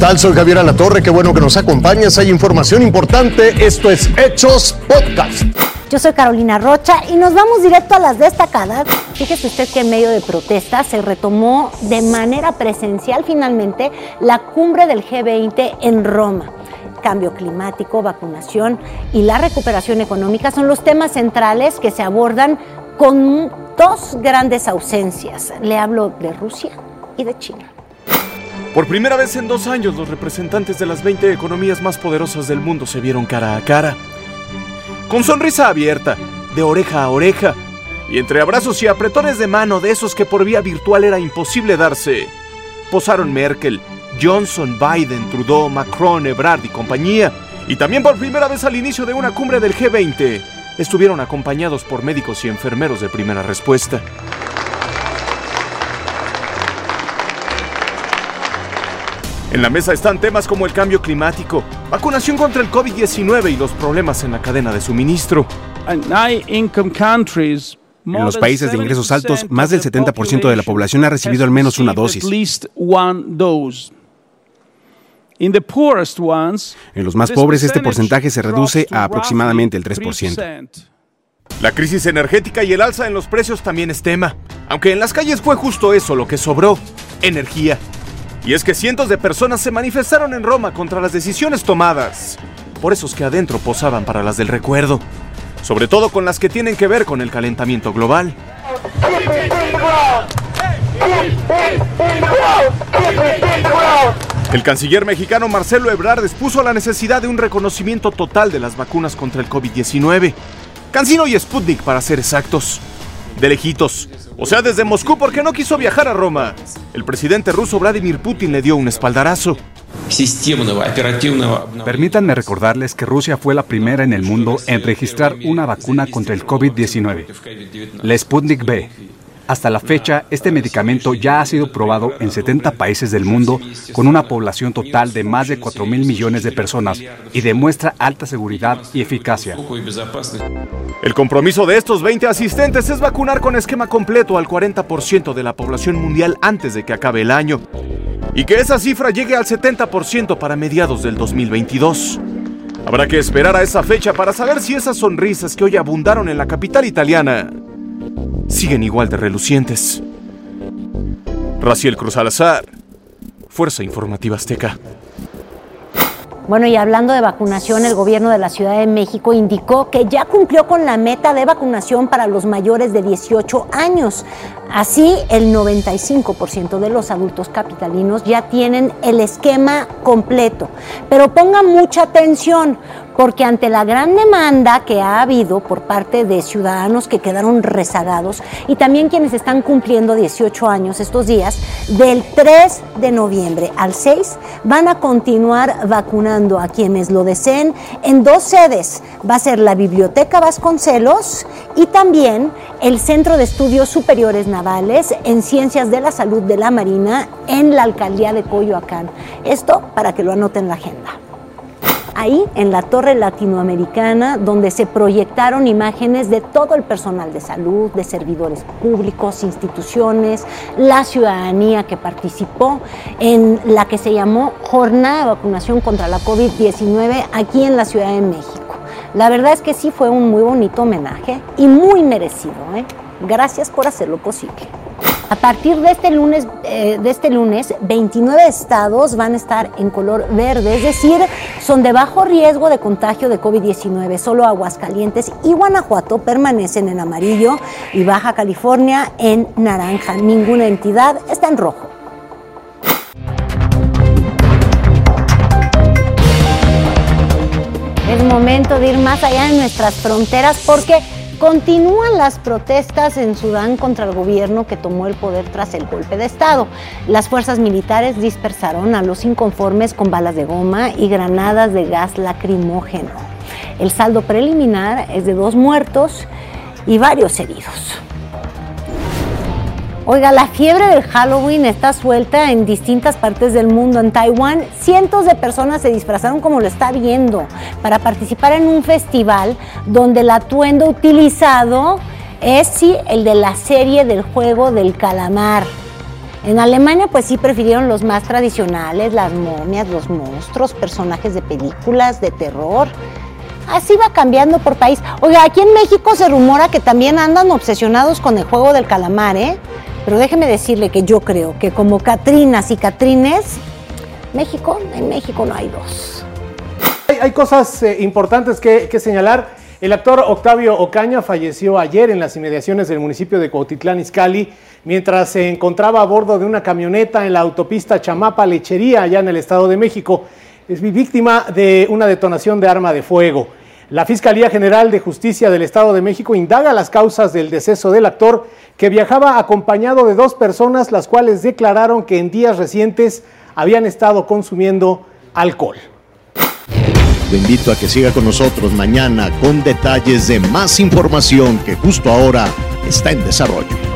tal? Soy Javier Alatorre, qué bueno que nos acompañas. Hay información importante. Esto es Hechos Podcast. Yo soy Carolina Rocha y nos vamos directo a las destacadas. Fíjese usted que en medio de protestas se retomó de manera presencial finalmente la cumbre del G20 en Roma. Cambio climático, vacunación y la recuperación económica son los temas centrales que se abordan con dos grandes ausencias. Le hablo de Rusia y de China. Por primera vez en dos años, los representantes de las 20 economías más poderosas del mundo se vieron cara a cara. Con sonrisa abierta, de oreja a oreja, y entre abrazos y apretones de mano de esos que por vía virtual era imposible darse, posaron Merkel, Johnson, Biden, Trudeau, Macron, Ebrard y compañía. Y también por primera vez al inicio de una cumbre del G20, estuvieron acompañados por médicos y enfermeros de primera respuesta. En la mesa están temas como el cambio climático, vacunación contra el COVID-19 y los problemas en la cadena de suministro. En los países de ingresos altos, más del 70% de la población ha recibido al menos una dosis. En los más pobres, este porcentaje se reduce a aproximadamente el 3%. La crisis energética y el alza en los precios también es tema, aunque en las calles fue justo eso lo que sobró, energía. Y es que cientos de personas se manifestaron en Roma contra las decisiones tomadas por esos que adentro posaban para las del recuerdo, sobre todo con las que tienen que ver con el calentamiento global. El canciller mexicano Marcelo Ebrard expuso la necesidad de un reconocimiento total de las vacunas contra el COVID-19. Cancino y Sputnik para ser exactos. De lejitos, o sea, desde Moscú porque no quiso viajar a Roma. El presidente ruso Vladimir Putin le dio un espaldarazo. Permítanme recordarles que Rusia fue la primera en el mundo en registrar una vacuna contra el COVID-19, la Sputnik B, hasta la fecha, este medicamento ya ha sido probado en 70 países del mundo con una población total de más de 4 mil millones de personas y demuestra alta seguridad y eficacia. El compromiso de estos 20 asistentes es vacunar con esquema completo al 40% de la población mundial antes de que acabe el año y que esa cifra llegue al 70% para mediados del 2022. Habrá que esperar a esa fecha para saber si esas sonrisas que hoy abundaron en la capital italiana siguen igual de relucientes. Raciel Cruz Alazar, Fuerza Informativa Azteca. Bueno, y hablando de vacunación, el gobierno de la Ciudad de México indicó que ya cumplió con la meta de vacunación para los mayores de 18 años. Así, el 95% de los adultos capitalinos ya tienen el esquema completo. Pero pongan mucha atención, porque ante la gran demanda que ha habido por parte de ciudadanos que quedaron rezagados y también quienes están cumpliendo 18 años estos días, del 3 de noviembre al 6 van a continuar vacunando a quienes lo deseen en dos sedes. Va a ser la Biblioteca Vasconcelos y también el Centro de Estudios Superiores Navales en Ciencias de la Salud de la Marina en la Alcaldía de Coyoacán. Esto para que lo anoten en la agenda ahí en la torre latinoamericana donde se proyectaron imágenes de todo el personal de salud, de servidores públicos, instituciones, la ciudadanía que participó en la que se llamó Jornada de Vacunación contra la COVID-19 aquí en la Ciudad de México. La verdad es que sí fue un muy bonito homenaje y muy merecido. ¿eh? Gracias por hacerlo posible. A partir de este lunes, eh, de este lunes, 29 estados van a estar en color verde, es decir, son de bajo riesgo de contagio de COVID-19. Solo Aguascalientes y Guanajuato permanecen en amarillo y Baja California en naranja. Ninguna entidad está en rojo. Es momento de ir más allá de nuestras fronteras porque Continúan las protestas en Sudán contra el gobierno que tomó el poder tras el golpe de Estado. Las fuerzas militares dispersaron a los inconformes con balas de goma y granadas de gas lacrimógeno. El saldo preliminar es de dos muertos y varios heridos. Oiga, la fiebre del Halloween está suelta en distintas partes del mundo. En Taiwán, cientos de personas se disfrazaron como lo está viendo para participar en un festival donde el atuendo utilizado es sí el de la serie del juego del calamar. En Alemania pues sí prefirieron los más tradicionales, las momias, los monstruos, personajes de películas, de terror. Así va cambiando por país. Oiga, aquí en México se rumora que también andan obsesionados con el juego del calamar, ¿eh? Pero déjeme decirle que yo creo que como Catrinas y Catrines, México, en México no hay dos. Hay, cosas eh, importantes que, que señalar. El actor Octavio Ocaña falleció ayer en las inmediaciones del municipio de Cuautitlán, Izcalli, mientras se encontraba a bordo de una camioneta en la autopista Chamapa Lechería, allá en el Estado de México. Es víctima de una detonación de arma de fuego. La Fiscalía General de Justicia del Estado de México indaga las causas del deceso del actor, que viajaba acompañado de dos personas, las cuales declararon que en días recientes habían estado consumiendo alcohol. Lo invito a que siga con nosotros mañana con detalles de más información que justo ahora está en desarrollo.